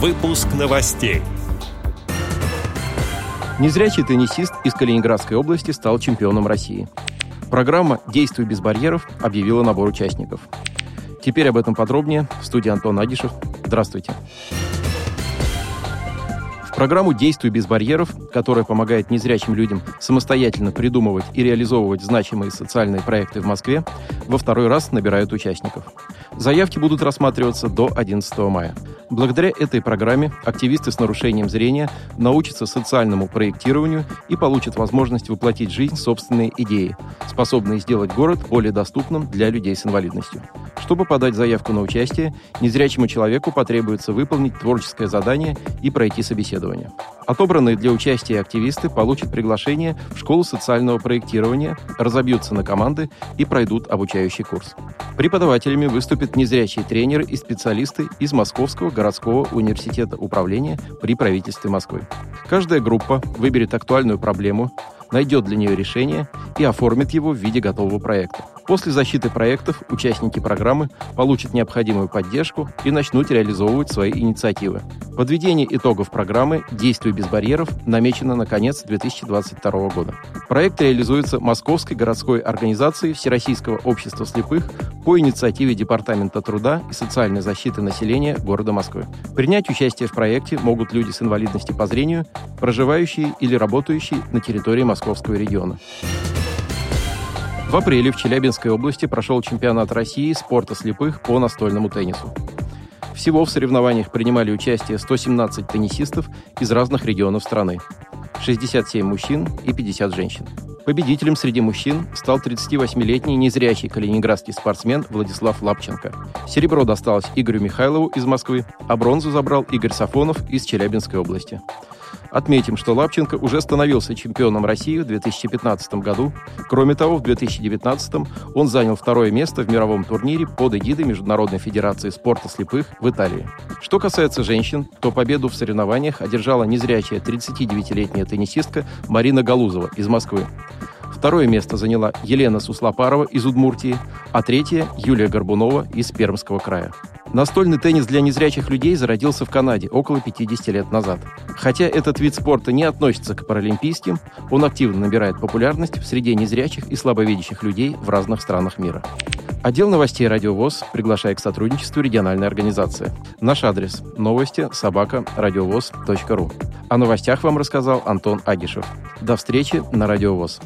Выпуск новостей. Незрячий теннисист из Калининградской области стал чемпионом России. Программа «Действуй без барьеров» объявила набор участников. Теперь об этом подробнее. В студии Антон Агишев. Здравствуйте. В программу «Действуй без барьеров», которая помогает незрячим людям самостоятельно придумывать и реализовывать значимые социальные проекты в Москве, во второй раз набирают участников. Заявки будут рассматриваться до 11 мая. Благодаря этой программе активисты с нарушением зрения научатся социальному проектированию и получат возможность воплотить в жизнь собственные идеи, способные сделать город более доступным для людей с инвалидностью. Чтобы подать заявку на участие, незрячему человеку потребуется выполнить творческое задание и пройти собеседование. Отобранные для участия активисты получат приглашение в школу социального проектирования, разобьются на команды и пройдут обучающий курс. Преподавателями выступят незрячие тренеры и специалисты из Московского городского университета управления при правительстве Москвы. Каждая группа выберет актуальную проблему, найдет для нее решение и оформит его в виде готового проекта. После защиты проектов участники программы получат необходимую поддержку и начнут реализовывать свои инициативы. Подведение итогов программы «Действуй без барьеров» намечено на конец 2022 года. Проект реализуется Московской городской организацией Всероссийского общества слепых по инициативе Департамента труда и социальной защиты населения города Москвы. Принять участие в проекте могут люди с инвалидностью по зрению, проживающие или работающие на территории Московского региона. В апреле в Челябинской области прошел чемпионат России спорта слепых по настольному теннису. Всего в соревнованиях принимали участие 117 теннисистов из разных регионов страны. 67 мужчин и 50 женщин. Победителем среди мужчин стал 38-летний незрячий калининградский спортсмен Владислав Лапченко. Серебро досталось Игорю Михайлову из Москвы, а бронзу забрал Игорь Сафонов из Челябинской области. Отметим, что Лапченко уже становился чемпионом России в 2015 году. Кроме того, в 2019 он занял второе место в мировом турнире под эгидой Международной Федерации спорта слепых в Италии. Что касается женщин, то победу в соревнованиях одержала незрячая 39-летняя теннисистка Марина Галузова из Москвы. Второе место заняла Елена Суслопарова из Удмуртии, а третье – Юлия Горбунова из Пермского края. Настольный теннис для незрячих людей зародился в Канаде около 50 лет назад. Хотя этот вид спорта не относится к паралимпийским, он активно набирает популярность в среде незрячих и слабовидящих людей в разных странах мира. Отдел новостей «Радио ВОЗ» приглашает к сотрудничеству региональной организации. Наш адрес – новости собака радиовоз.ру. О новостях вам рассказал Антон Агишев. До встречи на «Радио ВОЗ».